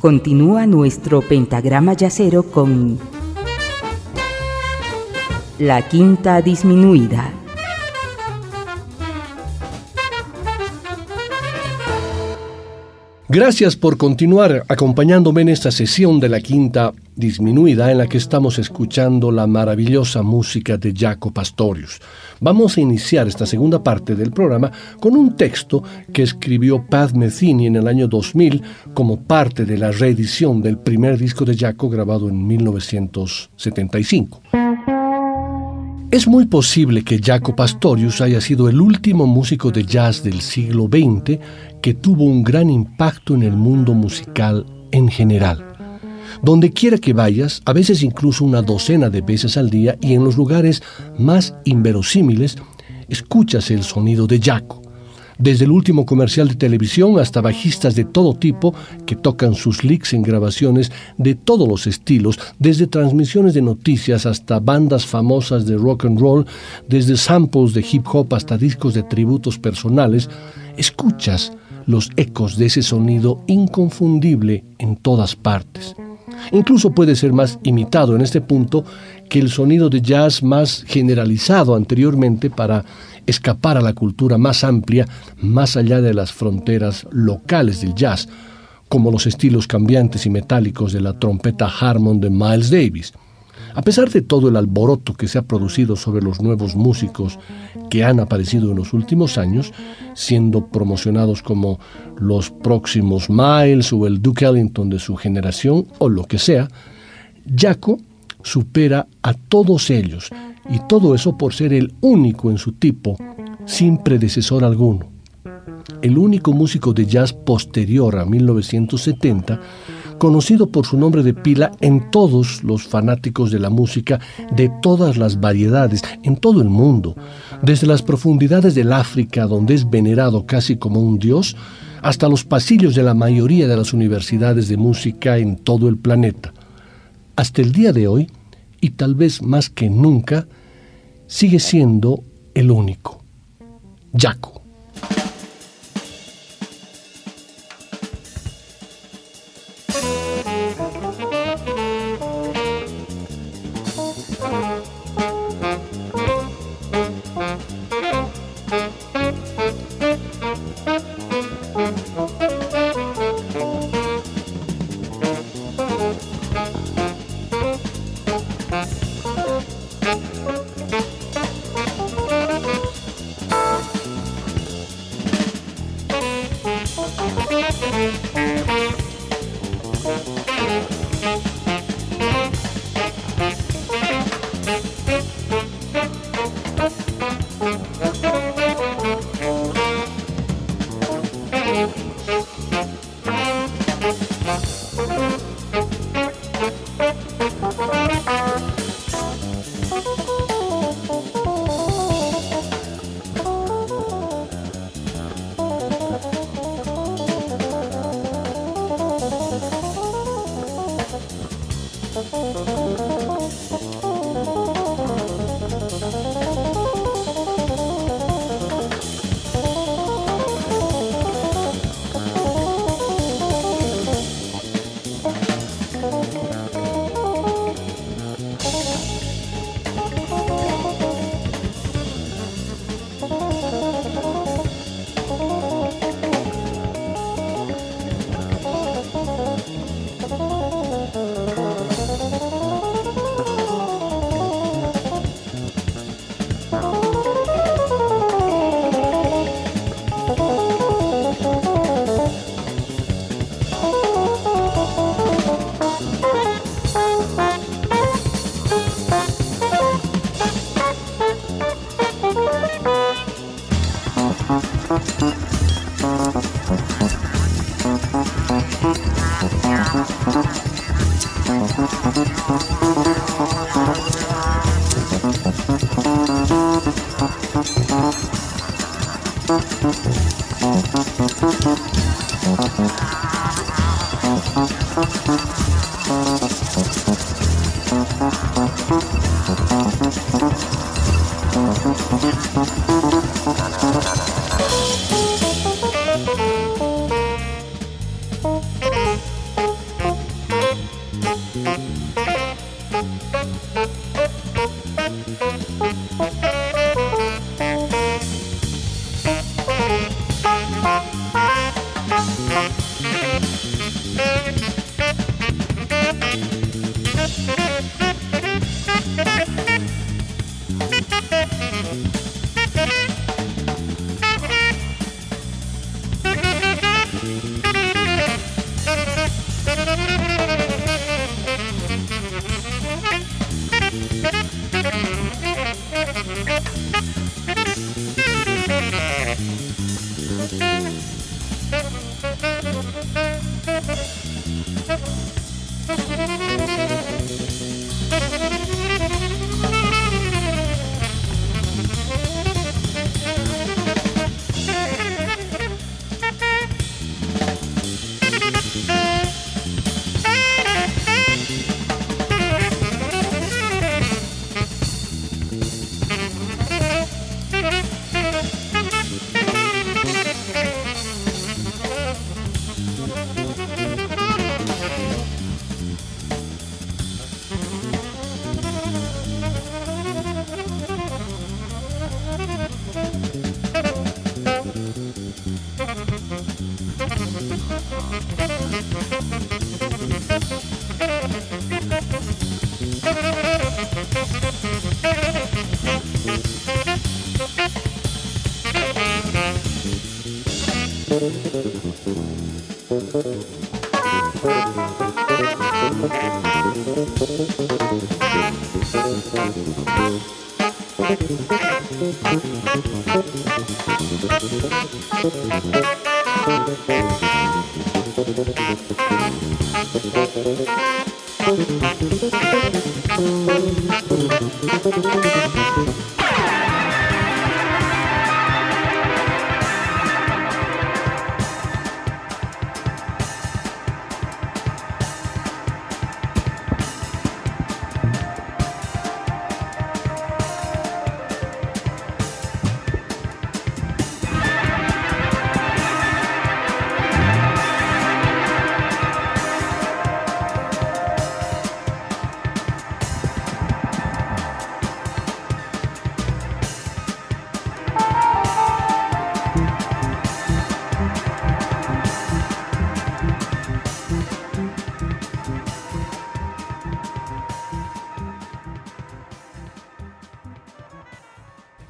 Continúa nuestro pentagrama yacero con la quinta disminuida. Gracias por continuar acompañándome en esta sesión de la quinta disminuida en la que estamos escuchando la maravillosa música de Jaco Pastorius. Vamos a iniciar esta segunda parte del programa con un texto que escribió Pat Metheny en el año 2000 como parte de la reedición del primer disco de Jaco grabado en 1975. Es muy posible que Jaco Pastorius haya sido el último músico de jazz del siglo XX que tuvo un gran impacto en el mundo musical en general. Donde quiera que vayas, a veces incluso una docena de veces al día y en los lugares más inverosímiles, escuchas el sonido de Jaco desde el último comercial de televisión hasta bajistas de todo tipo que tocan sus licks en grabaciones de todos los estilos, desde transmisiones de noticias hasta bandas famosas de rock and roll, desde samples de hip hop hasta discos de tributos personales, escuchas los ecos de ese sonido inconfundible en todas partes. Incluso puede ser más imitado en este punto que el sonido de jazz más generalizado anteriormente para escapar a la cultura más amplia, más allá de las fronteras locales del jazz, como los estilos cambiantes y metálicos de la trompeta Harmon de Miles Davis. A pesar de todo el alboroto que se ha producido sobre los nuevos músicos que han aparecido en los últimos años, siendo promocionados como los próximos Miles o el Duke Ellington de su generación o lo que sea, Jaco supera a todos ellos y todo eso por ser el único en su tipo, sin predecesor alguno. El único músico de jazz posterior a 1970, conocido por su nombre de pila en todos los fanáticos de la música de todas las variedades, en todo el mundo, desde las profundidades del África, donde es venerado casi como un dios, hasta los pasillos de la mayoría de las universidades de música en todo el planeta. Hasta el día de hoy, y tal vez más que nunca, sigue siendo el único. Jaco.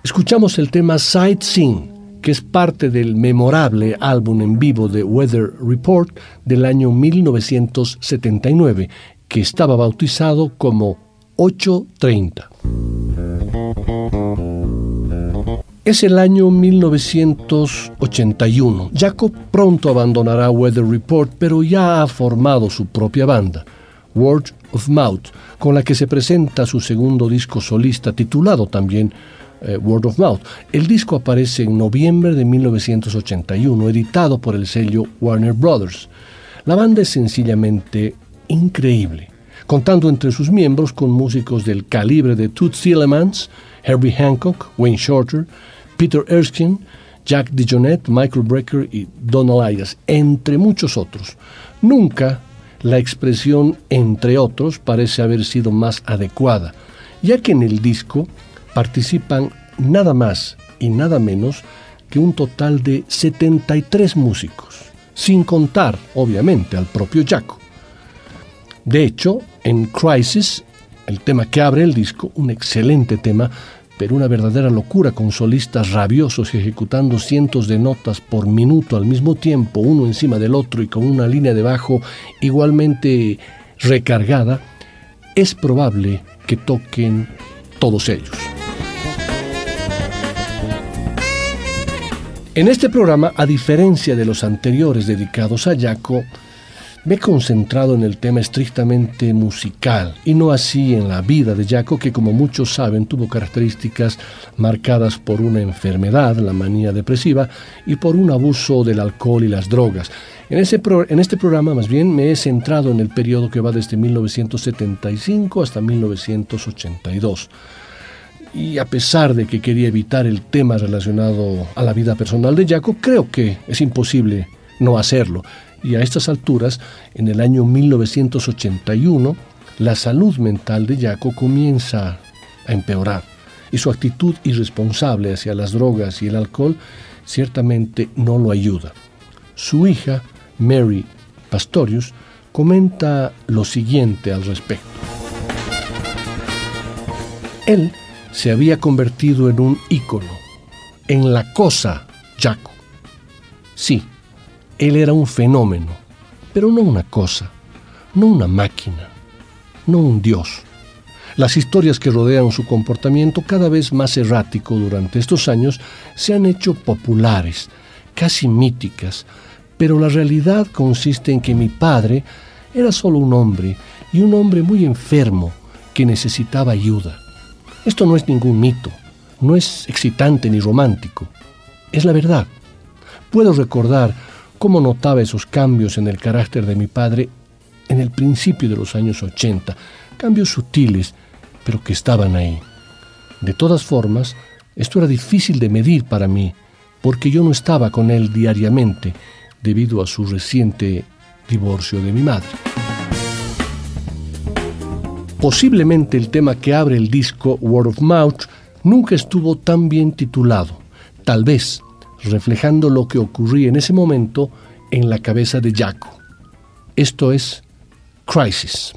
Escuchamos el tema Sightseeing, que es parte del memorable álbum en vivo de Weather Report del año 1979, que estaba bautizado como 830. Es el año 1981. Jacob pronto abandonará Weather Report, pero ya ha formado su propia banda, Word of Mouth, con la que se presenta su segundo disco solista titulado también eh, Word of Mouth. El disco aparece en noviembre de 1981, editado por el sello Warner Brothers. La banda es sencillamente increíble, contando entre sus miembros con músicos del calibre de Toots Thielemans, Herbie Hancock, Wayne Shorter, Peter Erskine, Jack DeJohnette, Michael Brecker y Don Elias, entre muchos otros. Nunca la expresión entre otros parece haber sido más adecuada, ya que en el disco participan nada más y nada menos que un total de 73 músicos, sin contar, obviamente, al propio Jaco. De hecho, en Crisis, el tema que abre el disco, un excelente tema, pero una verdadera locura con solistas rabiosos ejecutando cientos de notas por minuto al mismo tiempo, uno encima del otro y con una línea de bajo igualmente recargada, es probable que toquen todos ellos. En este programa, a diferencia de los anteriores dedicados a Jaco, me he concentrado en el tema estrictamente musical y no así en la vida de Jaco, que como muchos saben tuvo características marcadas por una enfermedad, la manía depresiva, y por un abuso del alcohol y las drogas. En, en este programa más bien me he centrado en el periodo que va desde 1975 hasta 1982 y a pesar de que quería evitar el tema relacionado a la vida personal de Jaco, creo que es imposible no hacerlo. Y a estas alturas, en el año 1981, la salud mental de Jaco comienza a empeorar y su actitud irresponsable hacia las drogas y el alcohol ciertamente no lo ayuda. Su hija, Mary Pastorius, comenta lo siguiente al respecto. Él se había convertido en un ícono, en la cosa Jaco. Sí, él era un fenómeno, pero no una cosa, no una máquina, no un dios. Las historias que rodean su comportamiento cada vez más errático durante estos años se han hecho populares, casi míticas, pero la realidad consiste en que mi padre era solo un hombre y un hombre muy enfermo que necesitaba ayuda. Esto no es ningún mito, no es excitante ni romántico, es la verdad. Puedo recordar cómo notaba esos cambios en el carácter de mi padre en el principio de los años 80, cambios sutiles, pero que estaban ahí. De todas formas, esto era difícil de medir para mí, porque yo no estaba con él diariamente debido a su reciente divorcio de mi madre. Posiblemente el tema que abre el disco Word of Mouth nunca estuvo tan bien titulado, tal vez reflejando lo que ocurría en ese momento en la cabeza de Jaco. Esto es Crisis.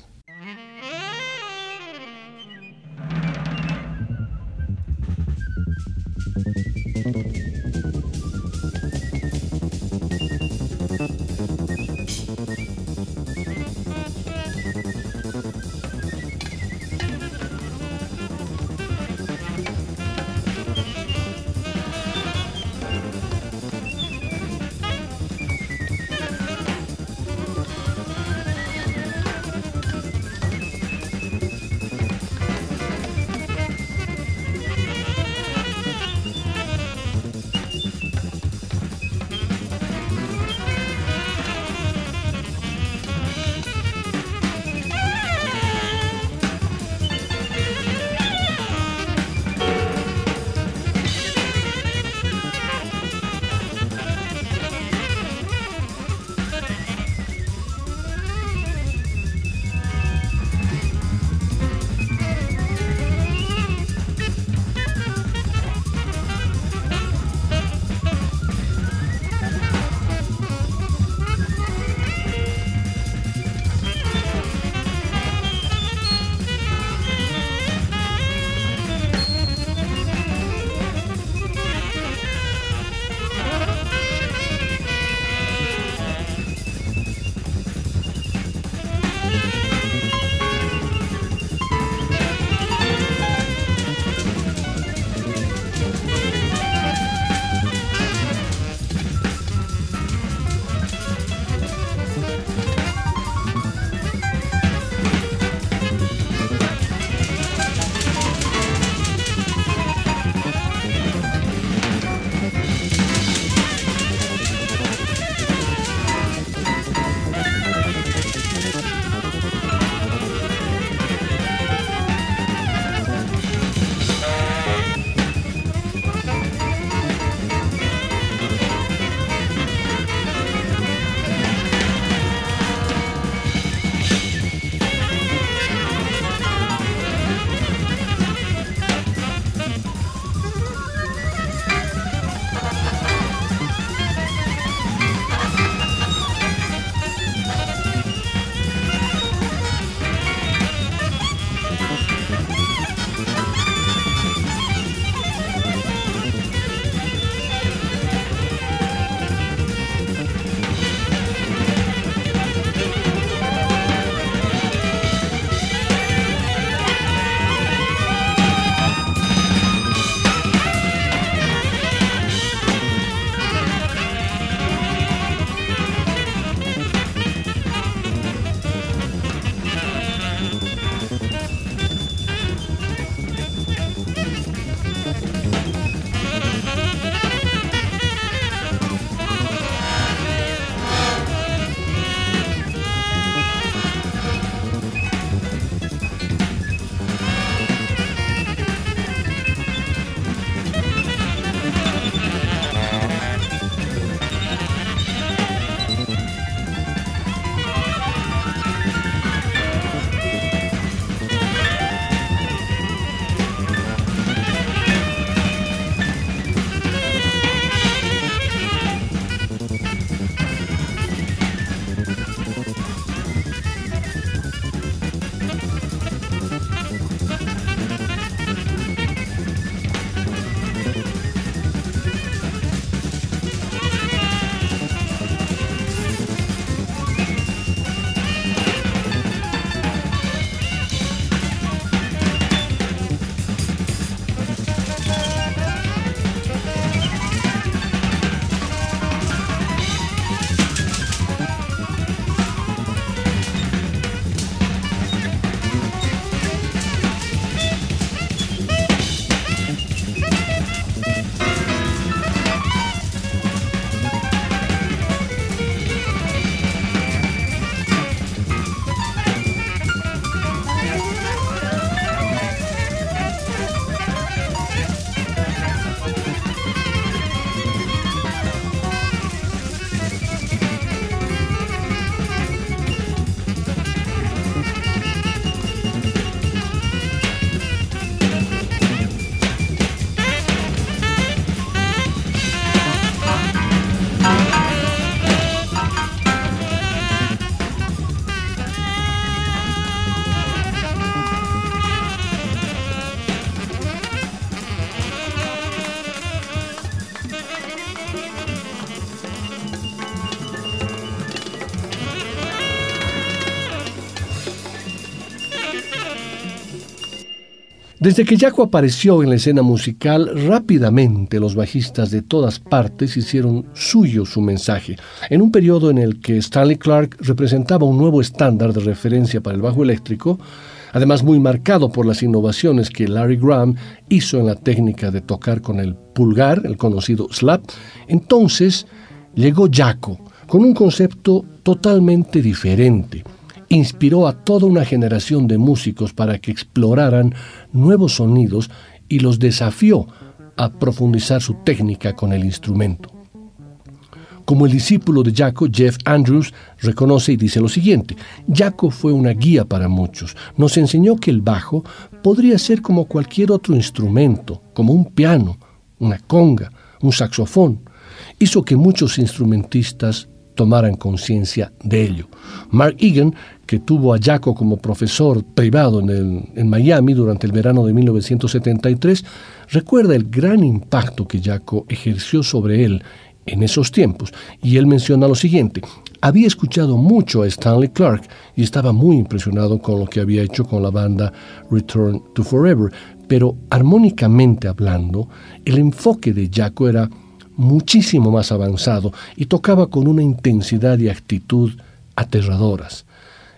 Desde que Jaco apareció en la escena musical, rápidamente los bajistas de todas partes hicieron suyo su mensaje, en un periodo en el que Stanley Clark representaba un nuevo estándar de referencia para el bajo eléctrico, además muy marcado por las innovaciones que Larry Graham hizo en la técnica de tocar con el pulgar, el conocido slap, entonces llegó Jaco con un concepto totalmente diferente inspiró a toda una generación de músicos para que exploraran nuevos sonidos y los desafió a profundizar su técnica con el instrumento. Como el discípulo de Jaco, Jeff Andrews reconoce y dice lo siguiente, Jaco fue una guía para muchos, nos enseñó que el bajo podría ser como cualquier otro instrumento, como un piano, una conga, un saxofón. Hizo que muchos instrumentistas tomaran conciencia de ello. Mark Egan que tuvo a Jaco como profesor privado en, en, Miami durante el verano de 1973, recuerda el gran impacto que Jaco ejerció sobre él en esos tiempos. Y él menciona lo siguiente, había escuchado mucho a Stanley Clark y estaba muy impresionado con lo que había hecho con la banda Return to Forever, pero armónicamente hablando, el enfoque de Jaco era muchísimo más avanzado y tocaba con una intensidad y actitud aterradoras.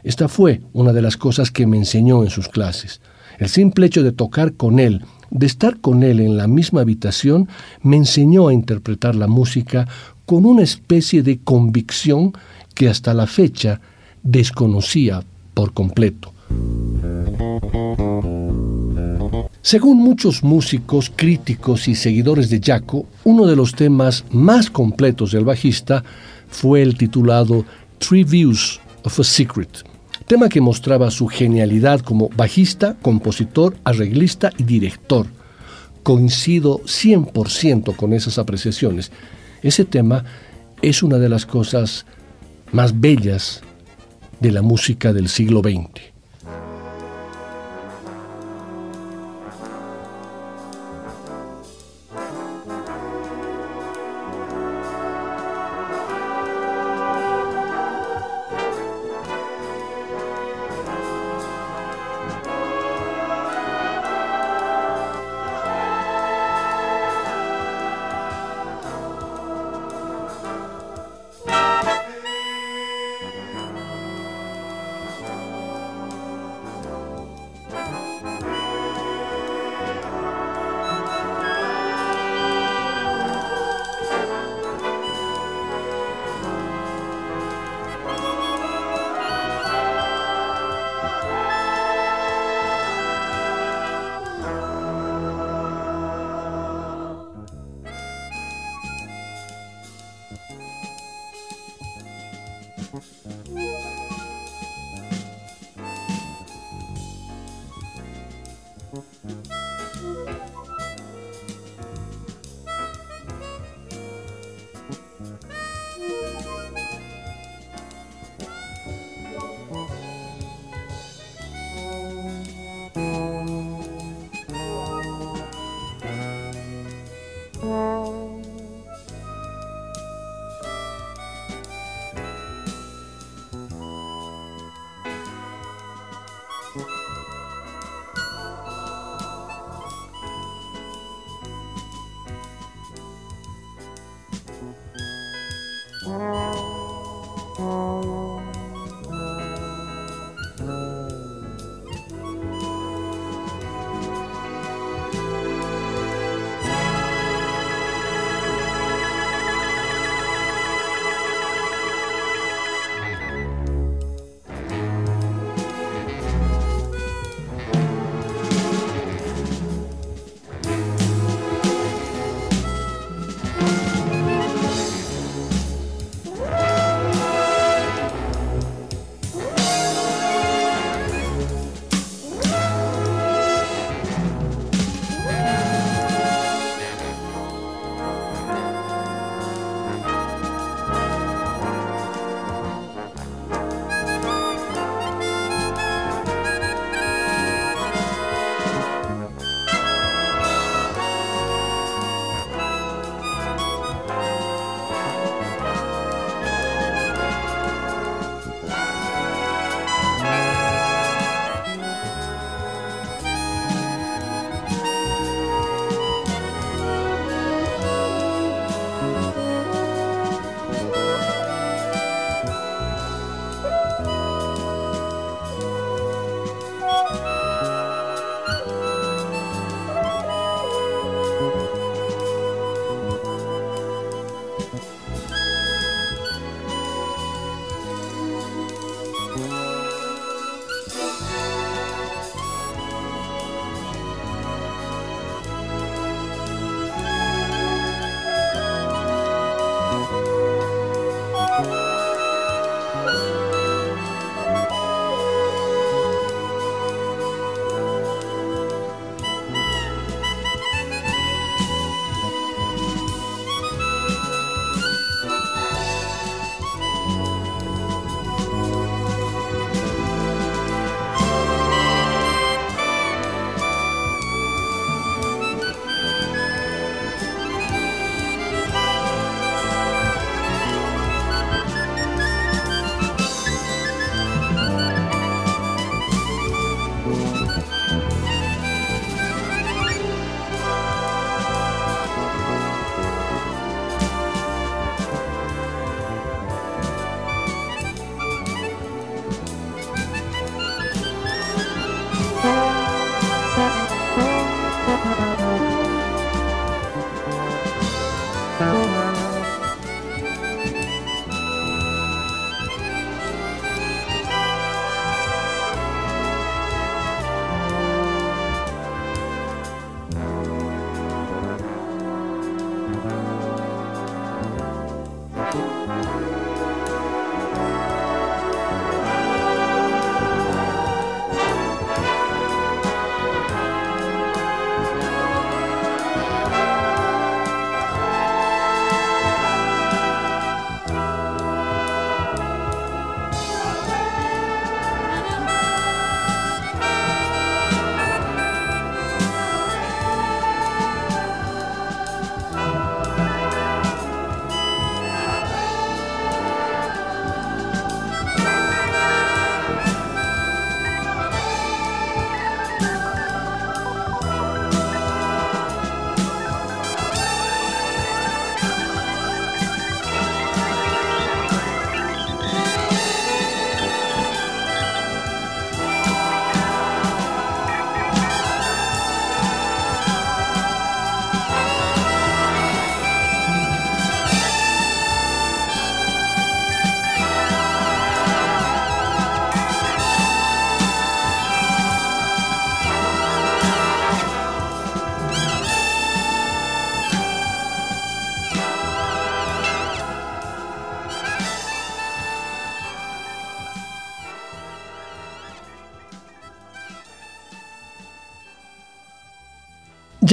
Esta fue una de las cosas que me enseñó en sus clases. El simple hecho de tocar con él, de estar con él en la misma habitación, me enseñó a interpretar la música con una especie de convicción que hasta la fecha desconocía por completo. Según muchos músicos, críticos y seguidores de Jaco, uno de los temas más completos del bajista fue el titulado Three Views of a Secret tema que mostraba su genialidad como bajista, compositor, arreglista y director. Coincido 100% con esas apreciaciones. Ese tema es una de las cosas más bellas de la música del siglo XX.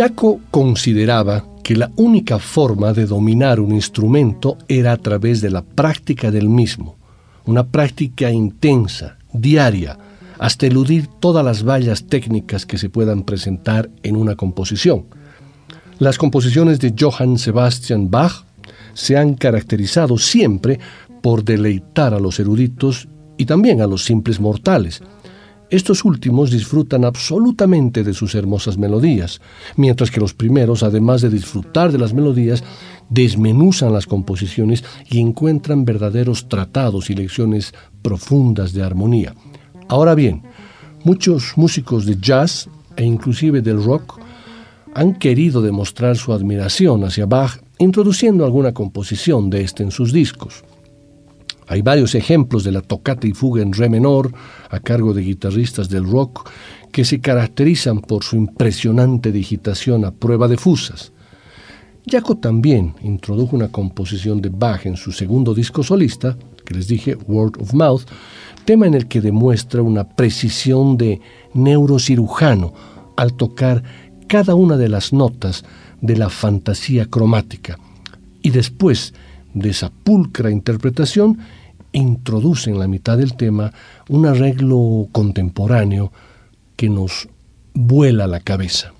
Jaco consideraba que la única forma de dominar un instrumento era a través de la práctica del mismo, una práctica intensa, diaria, hasta eludir todas las vallas técnicas que se puedan presentar en una composición. Las composiciones de Johann Sebastian Bach se han caracterizado siempre por deleitar a los eruditos y también a los simples mortales. Estos últimos disfrutan absolutamente de sus hermosas melodías, mientras que los primeros, además de disfrutar de las melodías, desmenuzan las composiciones y encuentran verdaderos tratados y lecciones profundas de armonía. Ahora bien, muchos músicos de jazz e inclusive del rock han querido demostrar su admiración hacia Bach introduciendo alguna composición de este en sus discos. Hay varios ejemplos de la tocata y fuga en re menor a cargo de guitarristas del rock que se caracterizan por su impresionante digitación a prueba de fusas. Jaco también introdujo una composición de Bach en su segundo disco solista, que les dije Word of Mouth, tema en el que demuestra una precisión de neurocirujano al tocar cada una de las notas de la fantasía cromática y después de esa pulcra interpretación introduce en la mitad del tema un arreglo contemporáneo que nos vuela la cabeza.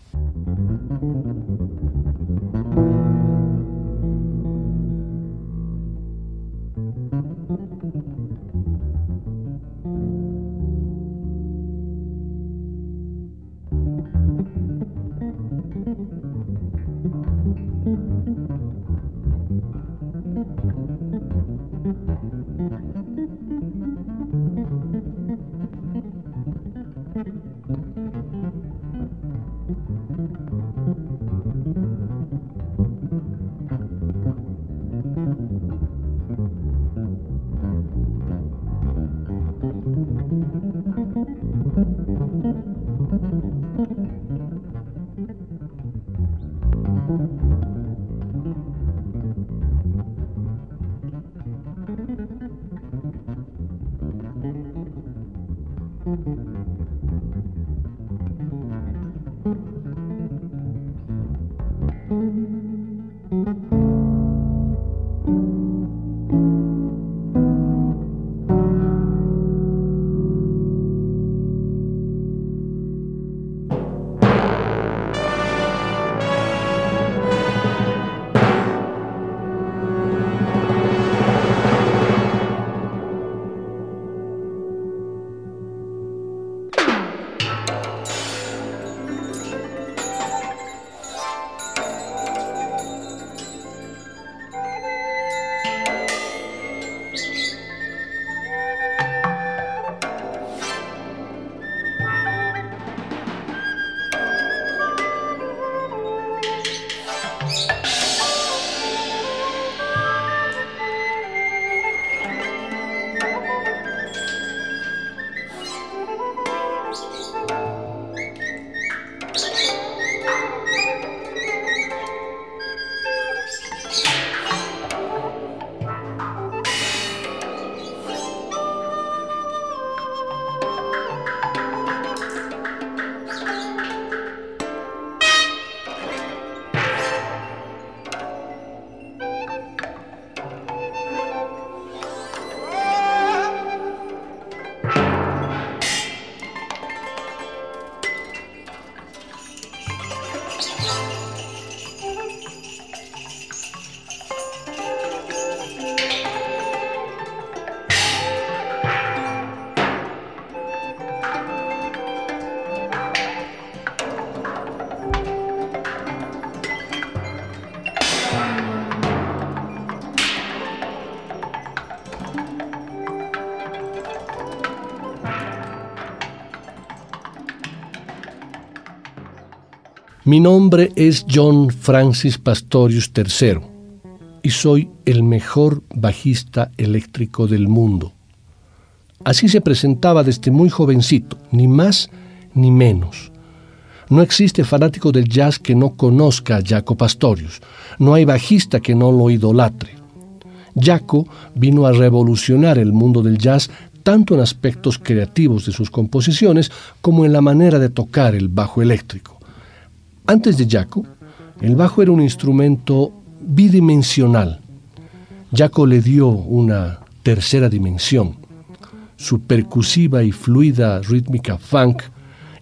Mi nombre es John Francis Pastorius III y soy el mejor bajista eléctrico del mundo. Así se presentaba desde muy jovencito, ni más ni menos. No existe fanático del jazz que no conozca a Jaco Pastorius. No hay bajista que no lo idolatre. Jaco vino a revolucionar el mundo del jazz tanto en aspectos creativos de sus composiciones como en la manera de tocar el bajo eléctrico Antes de Jaco, el bajo era un instrumento bidimensional. Jaco le dio una tercera dimensión. Su percusiva y fluida rítmica funk,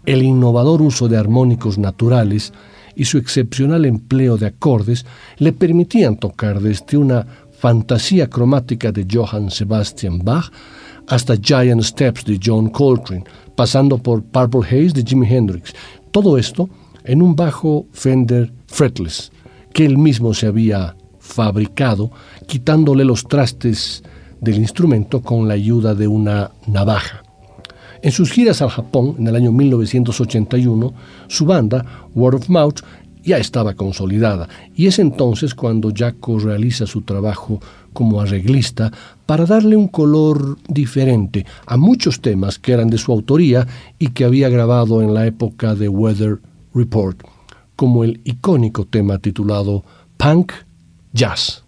el innovador uso de armónicos naturales y su excepcional empleo de acordes le permitían tocar desde una fantasía cromática de Johann Sebastian Bach hasta Giant Steps de John Coltrane, pasando por Purple Haze de Jimi Hendrix. Todo esto en un bajo Fender fretless que él mismo se había fabricado, quitándole los trastes del instrumento con la ayuda de una navaja. En sus giras al Japón en el año 1981, su banda, Word of Mouth, ya estaba consolidada y es entonces cuando Jaco realiza su trabajo como arreglista para darle un color diferente a muchos temas que eran de su autoría y que había grabado en la época de Weather Report, como el icónico tema titulado Punk Jazz.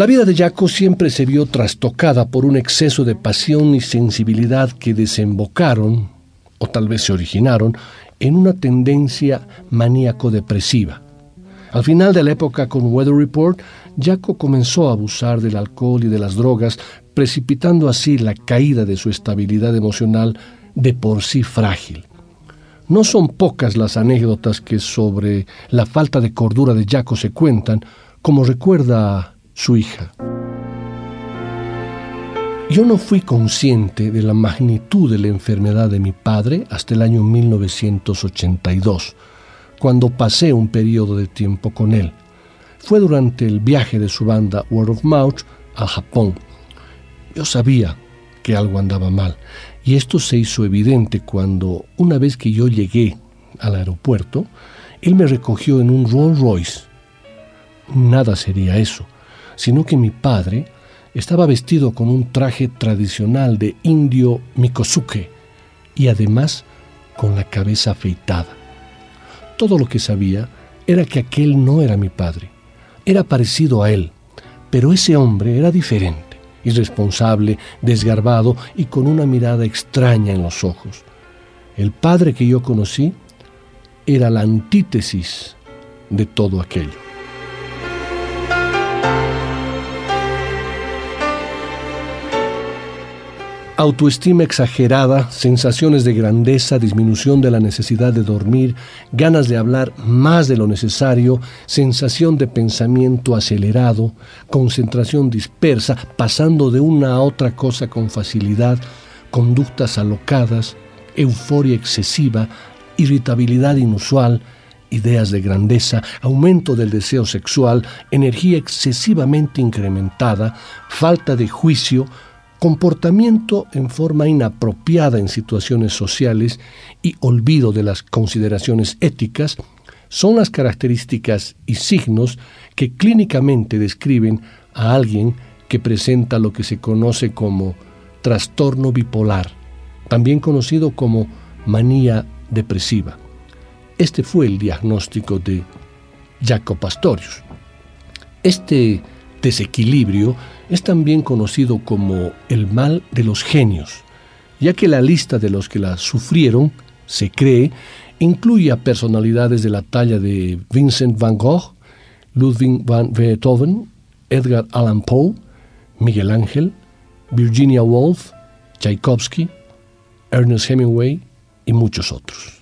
La vida de Jaco siempre se vio trastocada por un exceso de pasión y sensibilidad que desembocaron, o tal vez se originaron, en una tendencia maníaco-depresiva. Al final de la época con Weather Report, Jaco comenzó a abusar del alcohol y de las drogas, precipitando así la caída de su estabilidad emocional de por sí frágil. No son pocas las anécdotas que sobre la falta de cordura de Jaco se cuentan, como recuerda su hija. Yo no fui consciente de la magnitud de la enfermedad de mi padre hasta el año 1982, cuando pasé un periodo de tiempo con él. Fue durante el viaje de su banda Word of Mouth al Japón. Yo sabía que algo andaba mal, y esto se hizo evidente cuando, una vez que yo llegué al aeropuerto, él me recogió en un Rolls Royce. Nada sería eso sino que mi padre estaba vestido con un traje tradicional de indio Mikosuke y además con la cabeza afeitada. Todo lo que sabía era que aquel no era mi padre, era parecido a él, pero ese hombre era diferente, irresponsable, desgarbado y con una mirada extraña en los ojos. El padre que yo conocí era la antítesis de todo aquello. Autoestima exagerada, sensaciones de grandeza, disminución de la necesidad de dormir, ganas de hablar más de lo necesario, sensación de pensamiento acelerado, concentración dispersa, pasando de una a otra cosa con facilidad, conductas alocadas, euforia excesiva, irritabilidad inusual, ideas de grandeza, aumento del deseo sexual, energía excesivamente incrementada, falta de juicio, comportamiento en forma inapropiada en situaciones sociales y olvido de las consideraciones éticas son las características y signos que clínicamente describen a alguien que presenta lo que se conoce como trastorno bipolar, también conocido como manía depresiva. Este fue el diagnóstico de Jacob Pastorius. Este desequilibrio es también conocido como el mal de los genios, ya que la lista de los que la sufrieron, se cree, incluye a personalidades de la talla de Vincent van Gogh, Ludwig van Beethoven, Edgar Allan Poe, Miguel Ángel, Virginia Woolf, Tchaikovsky, Ernest Hemingway y muchos otros.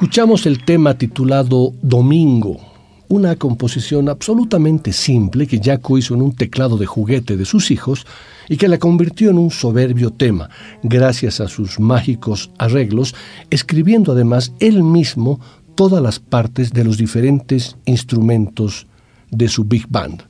Escuchamos el tema titulado Domingo, una composición absolutamente simple que Jaco hizo en un teclado de juguete de sus hijos y que la convirtió en un soberbio tema, gracias a sus mágicos arreglos, escribiendo además él mismo todas las partes de los diferentes instrumentos de su big band.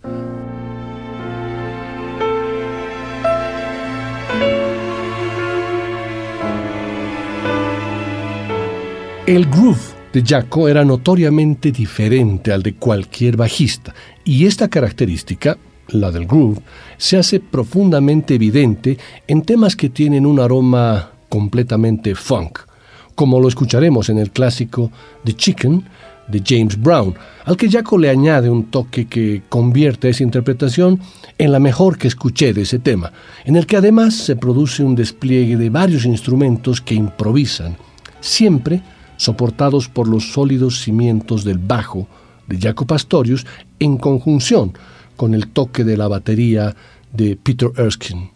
El groove de Jaco era notoriamente diferente al de cualquier bajista, y esta característica, la del groove, se hace profundamente evidente en temas que tienen un aroma completamente funk, como lo escucharemos en el clásico The Chicken de James Brown, al que Jaco le añade un toque que convierte esa interpretación en la mejor que escuché de ese tema, en el que además se produce un despliegue de varios instrumentos que improvisan, siempre soportados por los sólidos cimientos del bajo de Jaco Pastorius en conjunción con el toque de la batería de Peter Erskine.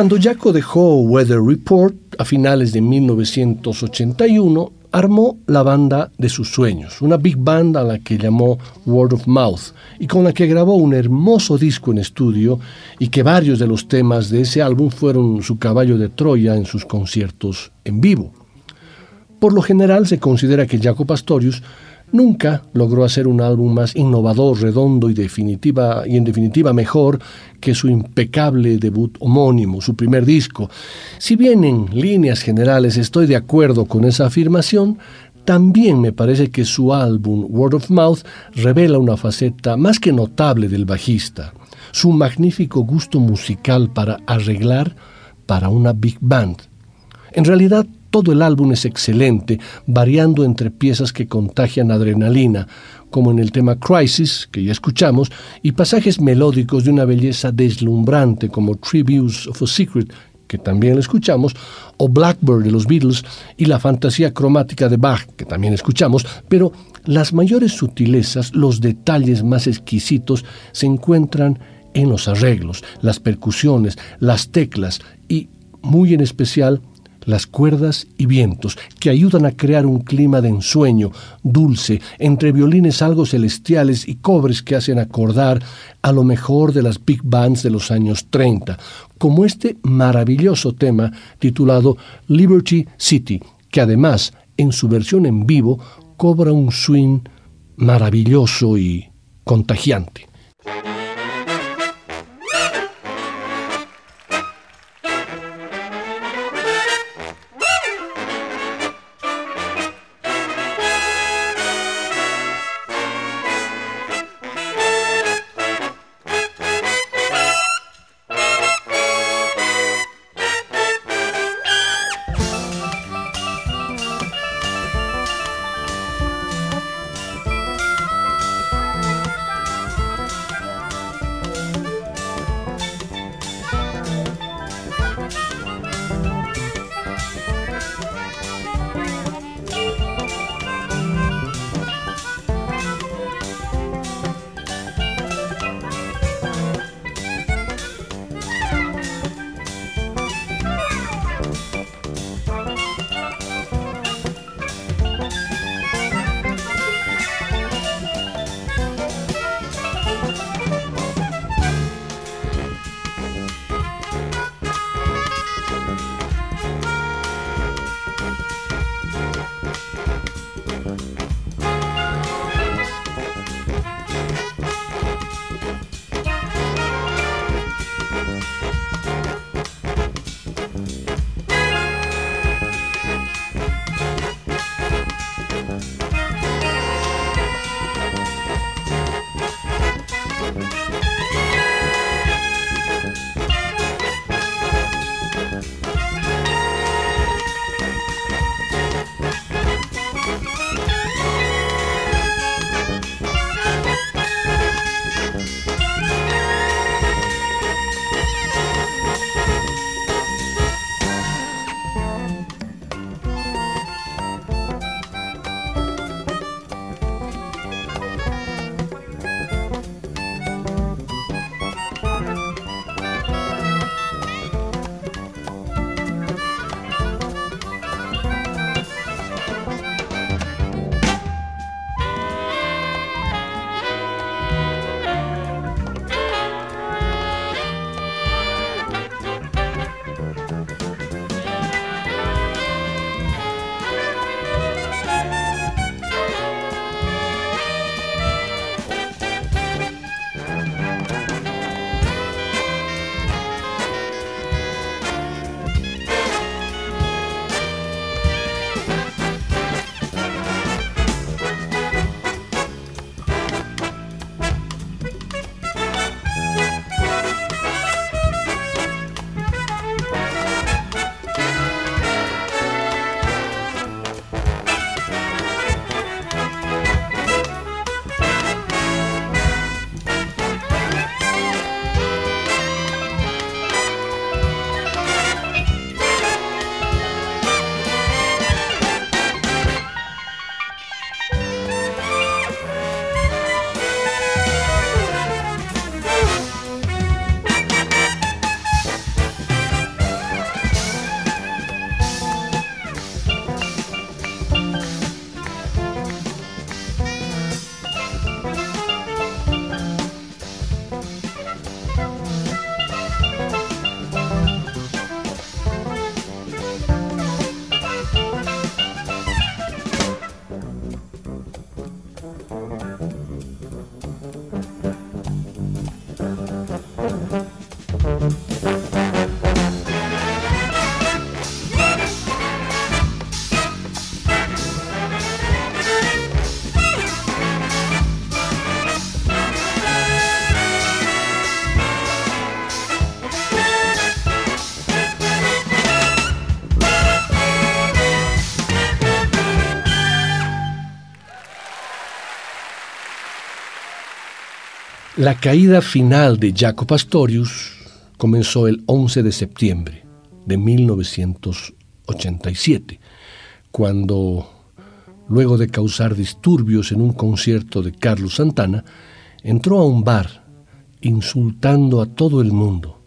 Cuando Jaco dejó Weather Report a finales de 1981, armó la banda de sus sueños, una big band a la que llamó Word of Mouth y con la que grabó un hermoso disco en estudio y que varios de los temas de ese álbum fueron su caballo de Troya en sus conciertos en vivo. Por lo general se considera que Jaco Pastorius nunca logró hacer un álbum más innovador, redondo y, definitiva, y en definitiva mejor que su impecable debut homónimo, su primer disco. Si bien en líneas generales estoy de acuerdo con esa afirmación, también me parece que su álbum Word of Mouth revela una faceta más que notable del bajista, su magnífico gusto musical para arreglar para una big band. En realidad, todo el álbum es excelente, variando entre piezas que contagian adrenalina, como en el tema Crisis, que ya escuchamos, y pasajes melódicos de una belleza deslumbrante, como Tributes of a Secret, que también escuchamos, o Blackbird de los Beatles, y la fantasía cromática de Bach, que también escuchamos, pero las mayores sutilezas, los detalles más exquisitos, se encuentran en los arreglos, las percusiones, las teclas y, muy en especial, las cuerdas y vientos, que ayudan a crear un clima de ensueño dulce entre violines algo celestiales y cobres que hacen acordar a lo mejor de las big bands de los años 30, como este maravilloso tema titulado Liberty City, que además en su versión en vivo cobra un swing maravilloso y contagiante. La caída final de Jaco Pastorius comenzó el 11 de septiembre de 1987, cuando, luego de causar disturbios en un concierto de Carlos Santana, entró a un bar insultando a todo el mundo.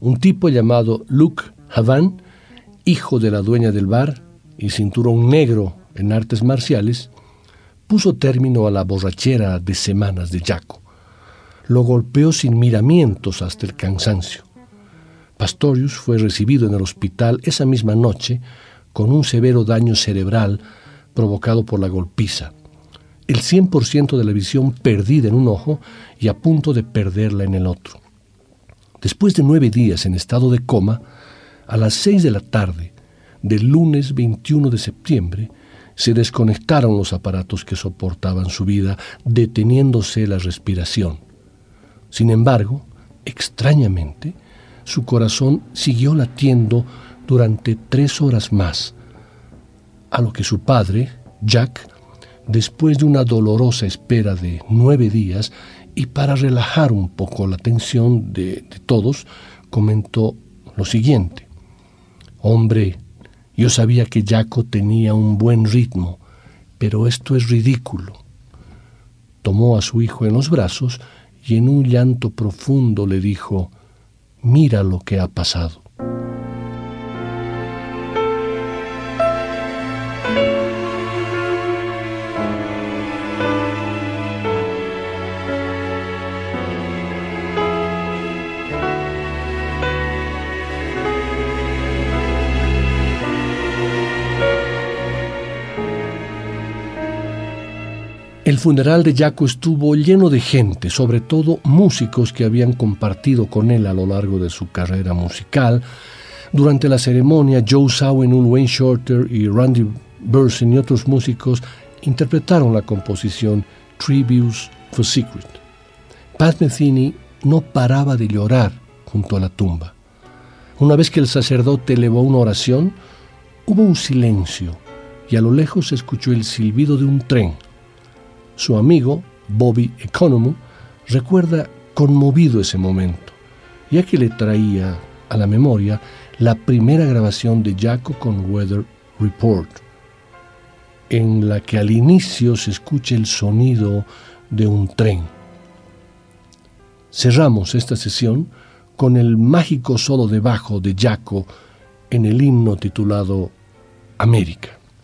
Un tipo llamado Luke Havan, hijo de la dueña del bar y cinturón negro en artes marciales, puso término a la borrachera de semanas de Jaco. Lo golpeó sin miramientos hasta el cansancio. Pastorius fue recibido en el hospital esa misma noche con un severo daño cerebral provocado por la golpiza, el 100% de la visión perdida en un ojo y a punto de perderla en el otro. Después de nueve días en estado de coma, a las seis de la tarde del lunes 21 de septiembre, se desconectaron los aparatos que soportaban su vida, deteniéndose la respiración. Sin embargo, extrañamente, su corazón siguió latiendo durante tres horas más, a lo que su padre, Jack, después de una dolorosa espera de nueve días y para relajar un poco la tensión de, todos, comentó lo siguiente. Hombre, yo sabía que Jaco tenía un buen ritmo, pero esto es ridículo. Tomó a su hijo en los brazos y en un llanto profundo le dijo, mira lo que ha pasado. El funeral de Jaco estuvo lleno de gente, sobre todo músicos que habían compartido con él a lo largo de su carrera musical. Durante la ceremonia, Joe Zawinul, Wayne Shorter y Randy Burson y otros músicos interpretaron la composición Tributes for Secret. Pat Metheny no paraba de llorar junto a la tumba. Una vez que el sacerdote elevó una oración, hubo un silencio y a lo lejos se escuchó el silbido de un tren su amigo, Bobby Economo, recuerda conmovido ese momento, ya que le traía a la memoria la primera grabación de Jaco con Weather Report, en la que al inicio se escucha el sonido de un tren. Cerramos esta sesión con el mágico solo de bajo de Jaco en el himno titulado América.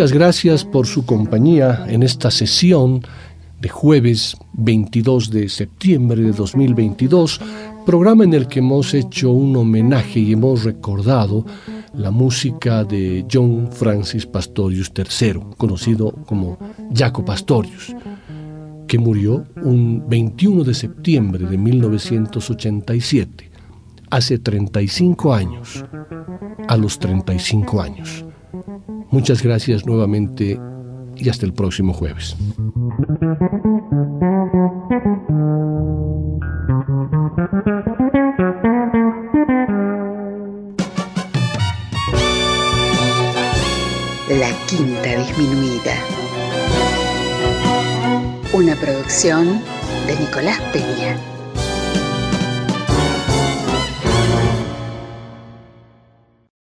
Muchas gracias por su compañía en esta sesión de jueves 22 de septiembre de 2022, programa en el que hemos hecho un homenaje y hemos recordado la música de John Francis Pastorius III, conocido como Jaco Pastorius, que murió un 21 de septiembre de 1987, hace 35 años, a los 35 años. Muchas gracias nuevamente y hasta el próximo jueves. La Quinta Disminuida. Una producción de Nicolás Peña.